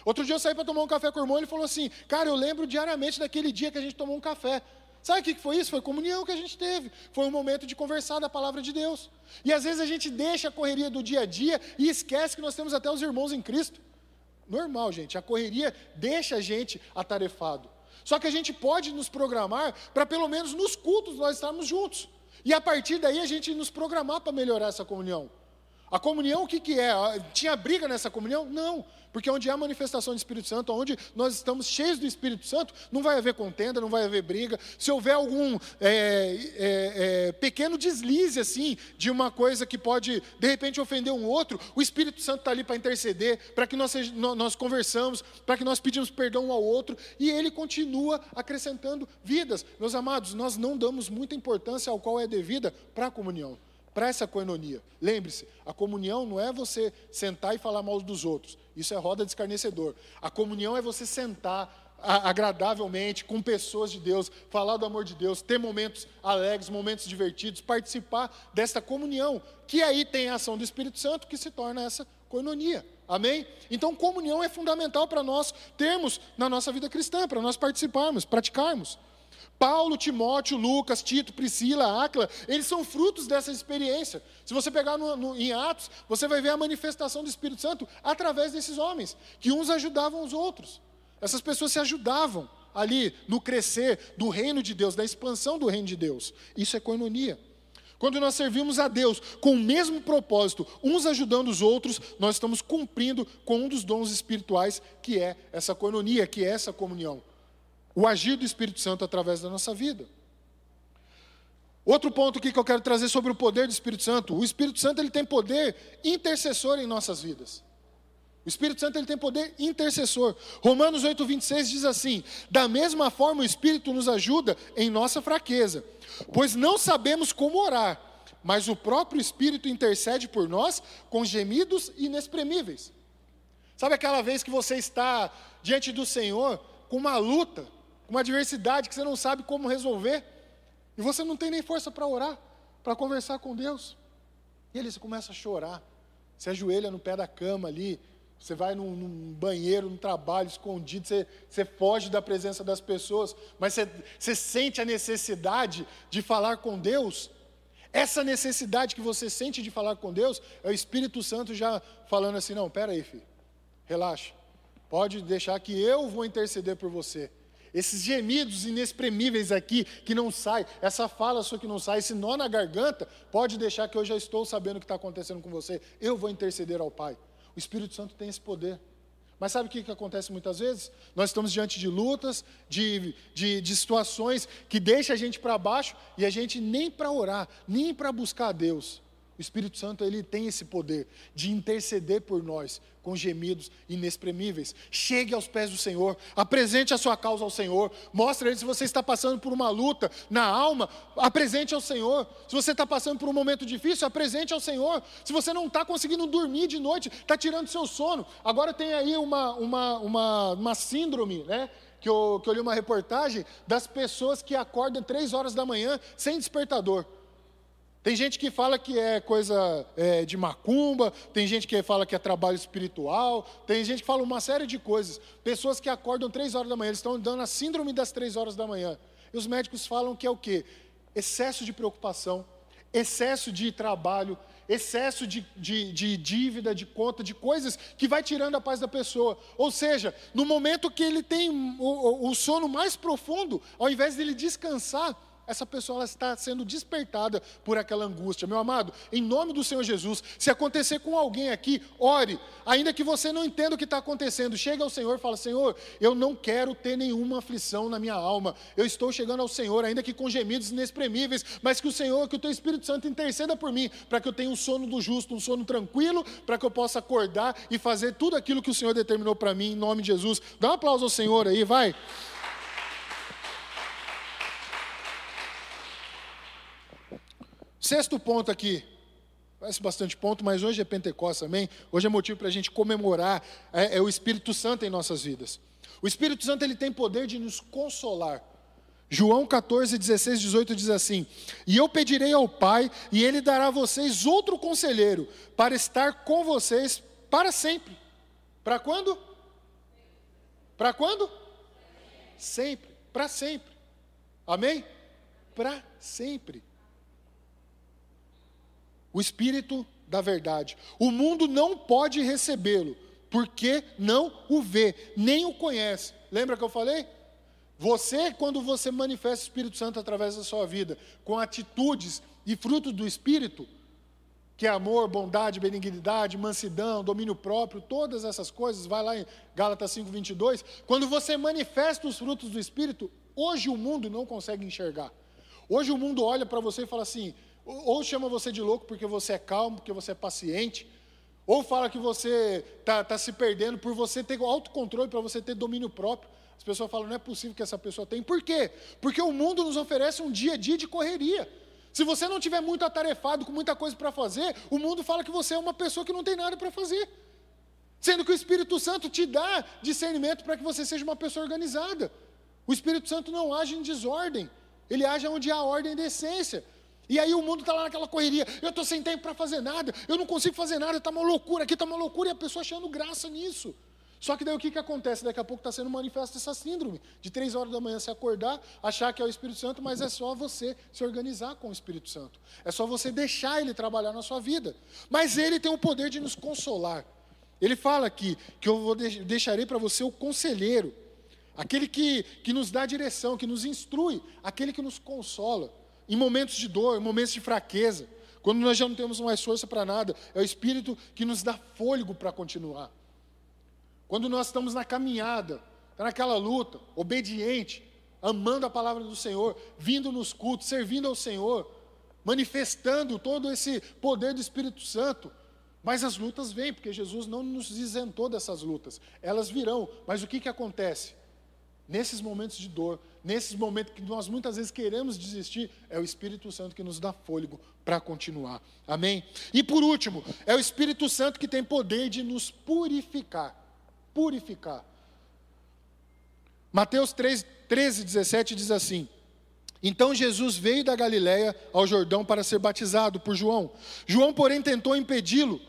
A: Outro dia eu saí para tomar um café com o irmão, ele falou assim: Cara, eu lembro diariamente daquele dia que a gente tomou um café. Sabe o que foi isso? Foi comunhão que a gente teve. Foi um momento de conversar da palavra de Deus. E às vezes a gente deixa a correria do dia a dia e esquece que nós temos até os irmãos em Cristo. Normal, gente. A correria deixa a gente atarefado. Só que a gente pode nos programar para pelo menos nos cultos nós estarmos juntos. E a partir daí a gente nos programar para melhorar essa comunhão. A comunhão, o que, que é? Tinha briga nessa comunhão? Não. Porque onde há manifestação do Espírito Santo, onde nós estamos cheios do Espírito Santo, não vai haver contenda, não vai haver briga. Se houver algum é, é, é, pequeno deslize, assim, de uma coisa que pode, de repente, ofender um outro, o Espírito Santo está ali para interceder, para que nós, nós conversamos, para que nós pedimos perdão um ao outro, e ele continua acrescentando vidas. Meus amados, nós não damos muita importância ao qual é devida para a comunhão para essa coinonia. Lembre-se, a comunhão não é você sentar e falar mal dos outros. Isso é roda de escarnecedor. A comunhão é você sentar agradavelmente com pessoas de Deus, falar do amor de Deus, ter momentos alegres, momentos divertidos, participar desta comunhão, que aí tem a ação do Espírito Santo que se torna essa coinonia. Amém? Então, comunhão é fundamental para nós termos na nossa vida cristã, para nós participarmos, praticarmos. Paulo, Timóteo, Lucas, Tito, Priscila, Áquila, eles são frutos dessa experiência. Se você pegar no, no, em Atos, você vai ver a manifestação do Espírito Santo através desses homens, que uns ajudavam os outros. Essas pessoas se ajudavam ali no crescer do reino de Deus, da expansão do reino de Deus. Isso é coinonia. Quando nós servimos a Deus com o mesmo propósito, uns ajudando os outros, nós estamos cumprindo com um dos dons espirituais, que é essa coinonia, que é essa comunhão o agir do Espírito Santo através da nossa vida. Outro ponto aqui que eu quero trazer sobre o poder do Espírito Santo. O Espírito Santo ele tem poder intercessor em nossas vidas. O Espírito Santo ele tem poder intercessor. Romanos 8, 26 diz assim: Da mesma forma, o Espírito nos ajuda em nossa fraqueza, pois não sabemos como orar, mas o próprio Espírito intercede por nós com gemidos inexprimíveis. Sabe aquela vez que você está diante do Senhor com uma luta, uma adversidade que você não sabe como resolver, e você não tem nem força para orar, para conversar com Deus. E ele começa a chorar, você ajoelha no pé da cama ali, você vai num, num banheiro, num trabalho escondido, você, você, foge da presença das pessoas, mas você, você sente a necessidade de falar com Deus. Essa necessidade que você sente de falar com Deus é o Espírito Santo já falando assim: não, pera aí, filho, relaxa, pode deixar que eu vou interceder por você. Esses gemidos inexprimíveis aqui que não sai, essa fala sua que não sai, esse nó na garganta, pode deixar que eu já estou sabendo o que está acontecendo com você. Eu vou interceder ao Pai. O Espírito Santo tem esse poder. Mas sabe o que, que acontece muitas vezes? Nós estamos diante de lutas, de, de, de situações que deixam a gente para baixo e a gente nem para orar, nem para buscar a Deus. O Espírito Santo ele tem esse poder de interceder por nós com gemidos inexprimíveis. Chegue aos pés do Senhor, apresente a sua causa ao Senhor, mostre a Ele se você está passando por uma luta na alma, apresente ao Senhor. Se você está passando por um momento difícil, apresente ao Senhor. Se você não está conseguindo dormir de noite, está tirando seu sono. Agora tem aí uma, uma, uma, uma síndrome, né? Que eu, que eu li uma reportagem das pessoas que acordam três horas da manhã sem despertador. Tem gente que fala que é coisa é, de macumba, tem gente que fala que é trabalho espiritual, tem gente que fala uma série de coisas. Pessoas que acordam três horas da manhã, eles estão dando a síndrome das três horas da manhã. E os médicos falam que é o quê? Excesso de preocupação, excesso de trabalho, excesso de, de, de, dívida, de conta, de coisas que vai tirando a paz da pessoa. Ou seja, no momento que ele tem o, o sono mais profundo, ao invés dele descansar, essa pessoa está sendo despertada por aquela angústia. Meu amado, em nome do Senhor Jesus, se acontecer com alguém aqui, ore, ainda que você não entenda o que está acontecendo, chega ao Senhor e fala: Senhor, eu não quero ter nenhuma aflição na minha alma, eu estou chegando ao Senhor, ainda que com gemidos inexprimíveis, mas que o Senhor, que o Teu Espírito Santo interceda por mim, para que eu tenha um sono do justo, um sono tranquilo, para que eu possa acordar e fazer tudo aquilo que o Senhor determinou para mim, em nome de Jesus. Dá um aplauso ao Senhor aí, vai. Sexto ponto aqui. Parece bastante ponto, mas hoje é Pentecostes também. Hoje é motivo para a gente comemorar é, é, o Espírito Santo em nossas vidas. O Espírito Santo ele tem poder de nos consolar. João 14, 16, 18 diz assim: E eu pedirei ao Pai, e Ele dará a vocês outro conselheiro, para estar com vocês para sempre. Para quando? Para quando? Sempre. Para sempre. Amém? Para sempre o Espírito da verdade. O mundo não pode recebê-lo, porque não o vê, nem o conhece. Lembra que eu falei? Você, quando você manifesta o Espírito Santo através da sua vida, com atitudes e frutos do Espírito, que é amor, bondade, benignidade, mansidão, domínio próprio, todas essas coisas, vai lá em Gálatas 5:22, quando você manifesta os frutos do Espírito, hoje o mundo não consegue enxergar. Hoje o mundo olha para você e fala assim: ou chama você de louco porque você é calmo, porque você é paciente, ou fala que você está tá se perdendo por você ter autocontrole, para você ter domínio próprio. As pessoas falam, não é possível que essa pessoa tenha. Por quê? Porque o mundo nos oferece um dia a dia de correria. Se você não tiver muito atarefado, com muita coisa para fazer, o mundo fala que você é uma pessoa que não tem nada para fazer. Sendo que o Espírito Santo te dá discernimento para que você seja uma pessoa organizada. O Espírito Santo não age em desordem, ele age onde há ordem e decência. E aí o mundo está lá naquela correria, eu estou sem tempo para fazer nada, eu não consigo fazer nada, está uma loucura, aqui está uma loucura, e a pessoa achando graça nisso. Só que daí o que, que acontece? Daqui a pouco está sendo manifesta essa síndrome, de três horas da manhã se acordar, achar que é o Espírito Santo, mas é só você se organizar com o Espírito Santo. É só você deixar ele trabalhar na sua vida. Mas ele tem o poder de nos consolar. Ele fala aqui que eu vou deixarei para você o conselheiro, aquele que, que nos dá direção, que nos instrui, aquele que nos consola em momentos de dor, em momentos de fraqueza, quando nós já não temos mais força para nada, é o Espírito que nos dá fôlego para continuar. Quando nós estamos na caminhada, tá naquela luta, obediente, amando a palavra do Senhor, vindo nos cultos, servindo ao Senhor, manifestando todo esse poder do Espírito Santo. Mas as lutas vêm, porque Jesus não nos isentou dessas lutas. Elas virão, mas o que, que acontece? Nesses momentos de dor, nesses momentos que nós muitas vezes queremos desistir, é o Espírito Santo que nos dá fôlego para continuar. Amém? E por último, é o Espírito Santo que tem poder de nos purificar. Purificar. Mateus 3, 13, 17 diz assim: então Jesus veio da Galiléia ao Jordão para ser batizado por João. João, porém, tentou impedi-lo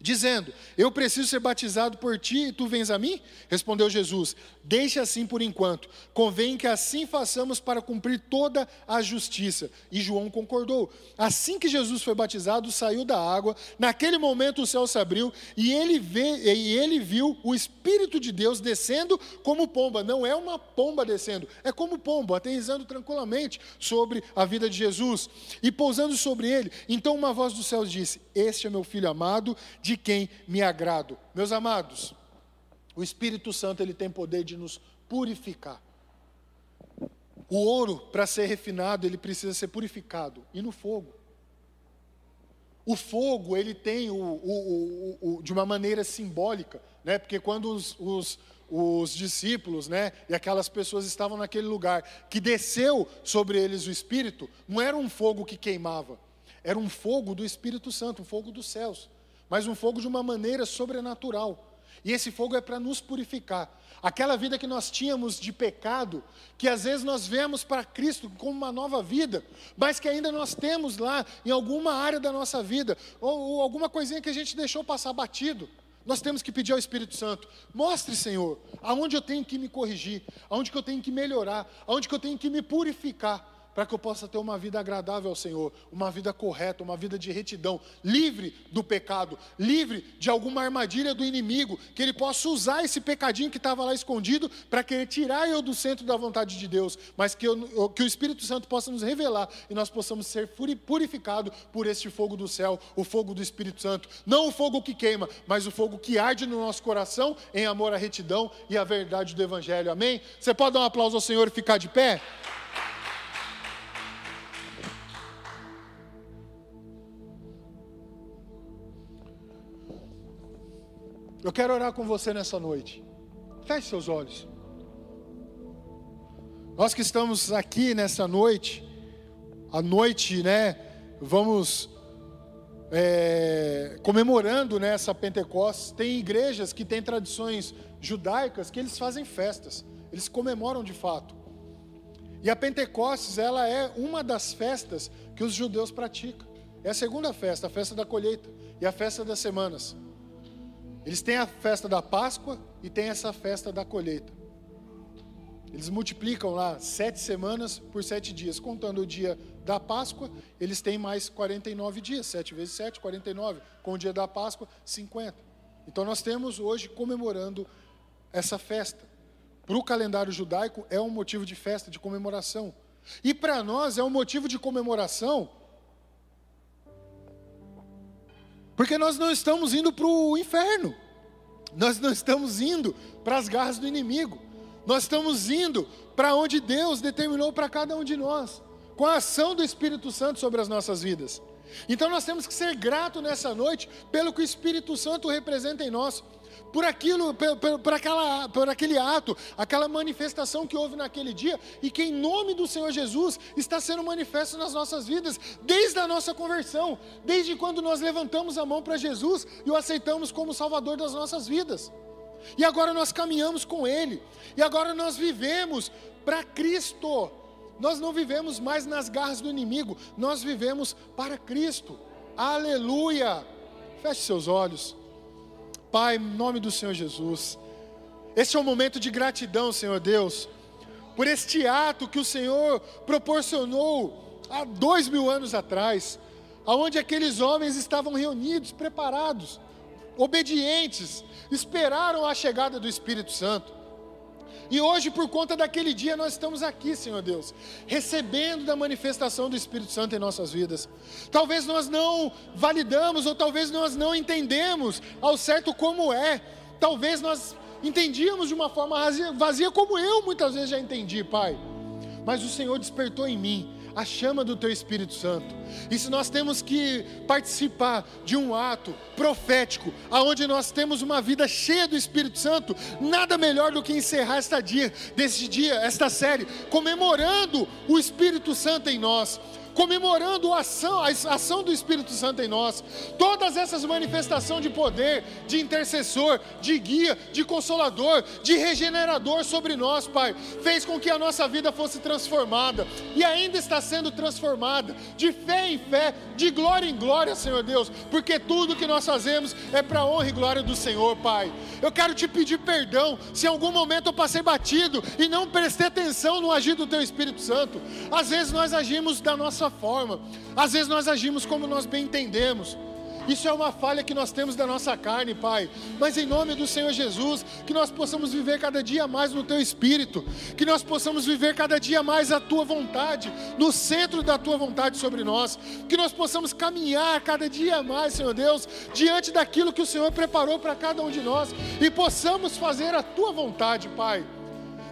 A: dizendo: Eu preciso ser batizado por ti e tu vens a mim? Respondeu Jesus: Deixe assim por enquanto. Convém que assim façamos para cumprir toda a justiça. E João concordou. Assim que Jesus foi batizado, saiu da água. Naquele momento o céu se abriu e ele, vê, e ele viu o Espírito de Deus descendo como pomba. Não é uma pomba descendo, é como pomba, aterrissando tranquilamente sobre a vida de Jesus e pousando sobre ele. Então uma voz do céu disse: Este é meu filho amado de quem me agrado. Meus amados, o Espírito Santo ele tem poder de nos purificar. O ouro, para ser refinado, ele precisa ser purificado. E no fogo? O fogo, ele tem, o, o, o, de uma maneira simbólica, né? porque quando os, os, os discípulos né? e aquelas pessoas estavam naquele lugar, que desceu sobre eles o Espírito, não era um fogo que queimava, era um fogo do Espírito Santo, um fogo dos céus mas um fogo de uma maneira sobrenatural. E esse fogo é para nos purificar. Aquela vida que nós tínhamos de pecado, que às vezes nós vemos para Cristo como uma nova vida, mas que ainda nós temos lá em alguma área da nossa vida, ou, ou alguma coisinha que a gente deixou passar batido. Nós temos que pedir ao Espírito Santo: mostre, Senhor, aonde eu tenho que me corrigir, aonde que eu tenho que melhorar, aonde que eu tenho que me purificar para que eu possa ter uma vida agradável ao Senhor, uma vida correta, uma vida de retidão, livre do pecado, livre de alguma armadilha do inimigo, que ele possa usar esse pecadinho que estava lá escondido para querer tirar eu do centro da vontade de Deus, mas que, eu, que o Espírito Santo possa nos revelar e nós possamos ser purificados por este fogo do céu, o fogo do Espírito Santo, não o fogo que queima, mas o fogo que arde no nosso coração em amor à retidão e à verdade do Evangelho. Amém? Você pode dar um aplauso ao Senhor e ficar de pé? Eu quero orar com você nessa noite. Feche seus olhos. Nós que estamos aqui nessa noite, a noite, né? Vamos é, comemorando né, Pentecostes. Tem igrejas que têm tradições judaicas que eles fazem festas, eles comemoram de fato. E a Pentecostes, ela é uma das festas que os judeus praticam. É a segunda festa, a festa da colheita e a festa das semanas. Eles têm a festa da Páscoa e tem essa festa da colheita. Eles multiplicam lá sete semanas por sete dias. Contando o dia da Páscoa, eles têm mais 49 dias. Sete vezes sete, 49. Com o dia da Páscoa, 50. Então nós temos hoje comemorando essa festa. Para o calendário judaico é um motivo de festa, de comemoração. E para nós é um motivo de comemoração Porque nós não estamos indo para o inferno, nós não estamos indo para as garras do inimigo, nós estamos indo para onde Deus determinou para cada um de nós, com a ação do Espírito Santo sobre as nossas vidas. Então nós temos que ser gratos nessa noite pelo que o Espírito Santo representa em nós por aquilo, por, por, por, aquela, por aquele ato, aquela manifestação que houve naquele dia e que em nome do Senhor Jesus está sendo manifesto nas nossas vidas, desde a nossa conversão, desde quando nós levantamos a mão para Jesus e o aceitamos como Salvador das nossas vidas. E agora nós caminhamos com Ele, e agora nós vivemos para Cristo. Nós não vivemos mais nas garras do inimigo, nós vivemos para Cristo. Aleluia! Feche seus olhos. Pai, em nome do Senhor Jesus, este é um momento de gratidão, Senhor Deus, por este ato que o Senhor proporcionou há dois mil anos atrás, aonde aqueles homens estavam reunidos, preparados, obedientes, esperaram a chegada do Espírito Santo. E hoje, por conta daquele dia, nós estamos aqui, Senhor Deus, recebendo da manifestação do Espírito Santo em nossas vidas. Talvez nós não validamos, ou talvez nós não entendemos ao certo como é. Talvez nós entendíamos de uma forma vazia, como eu muitas vezes já entendi, Pai. Mas o Senhor despertou em mim a chama do Teu Espírito Santo. E se nós temos que participar de um ato profético, aonde nós temos uma vida cheia do Espírito Santo, nada melhor do que encerrar esta dia, desse dia, esta série, comemorando o Espírito Santo em nós comemorando a ação, a ação do Espírito Santo em nós. Todas essas manifestações de poder, de intercessor, de guia, de consolador, de regenerador sobre nós, Pai, fez com que a nossa vida fosse transformada e ainda está sendo transformada, de fé em fé, de glória em glória, Senhor Deus, porque tudo que nós fazemos é para honra e glória do Senhor, Pai. Eu quero te pedir perdão se em algum momento eu passei batido e não prestei atenção no agir do Teu Espírito Santo. Às vezes nós agimos da nossa forma. Às vezes nós agimos como nós bem entendemos. Isso é uma falha que nós temos da nossa carne, Pai. Mas em nome do Senhor Jesus, que nós possamos viver cada dia mais no Teu Espírito, que nós possamos viver cada dia mais a Tua vontade, no centro da Tua vontade sobre nós, que nós possamos caminhar cada dia mais, Senhor Deus, diante daquilo que o Senhor preparou para cada um de nós e possamos fazer a Tua vontade, Pai.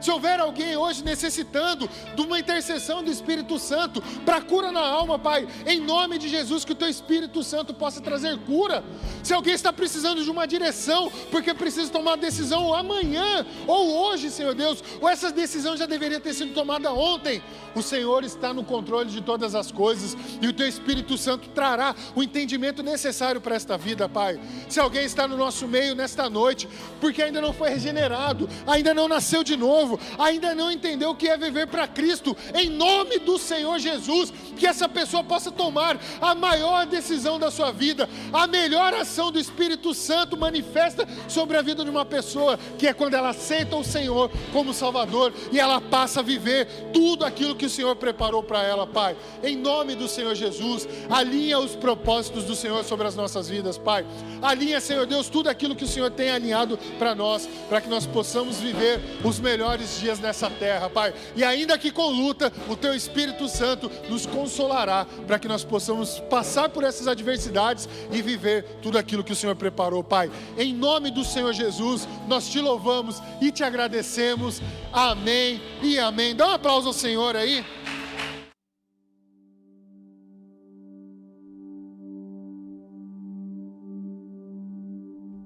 A: Se houver alguém hoje necessitando de uma intercessão do Espírito Santo para cura na alma, Pai, em nome de Jesus, que o Teu Espírito Santo possa trazer cura. Se alguém está precisando de uma direção, porque precisa tomar uma decisão amanhã ou hoje, Senhor Deus, ou essa decisão já deveria ter sido tomada ontem, o Senhor está no controle de todas as coisas e o Teu Espírito Santo trará o entendimento necessário para esta vida, Pai. Se alguém está no nosso meio nesta noite, porque ainda não foi regenerado, ainda não nasceu de novo, ainda não entendeu o que é viver para Cristo, em nome do Senhor Jesus, que essa pessoa possa tomar a maior decisão da sua vida, a melhor ação do Espírito Santo manifesta sobre a vida de uma pessoa, que é quando ela aceita o Senhor como Salvador e ela passa a viver tudo aquilo que o Senhor preparou para ela, Pai. Em nome do Senhor Jesus, alinha os propósitos do Senhor sobre as nossas vidas, Pai. Alinha, Senhor Deus, tudo aquilo que o Senhor tem alinhado para nós, para que nós possamos viver os melhores dias nessa terra, Pai. E ainda que com luta, o Teu Espírito Santo nos consolará para que nós possamos passar por essas adversidades e viver tudo aquilo que o Senhor preparou, Pai. Em nome do Senhor Jesus, nós te louvamos e te agradecemos. Amém e amém. Dá um aplauso ao Senhor aí.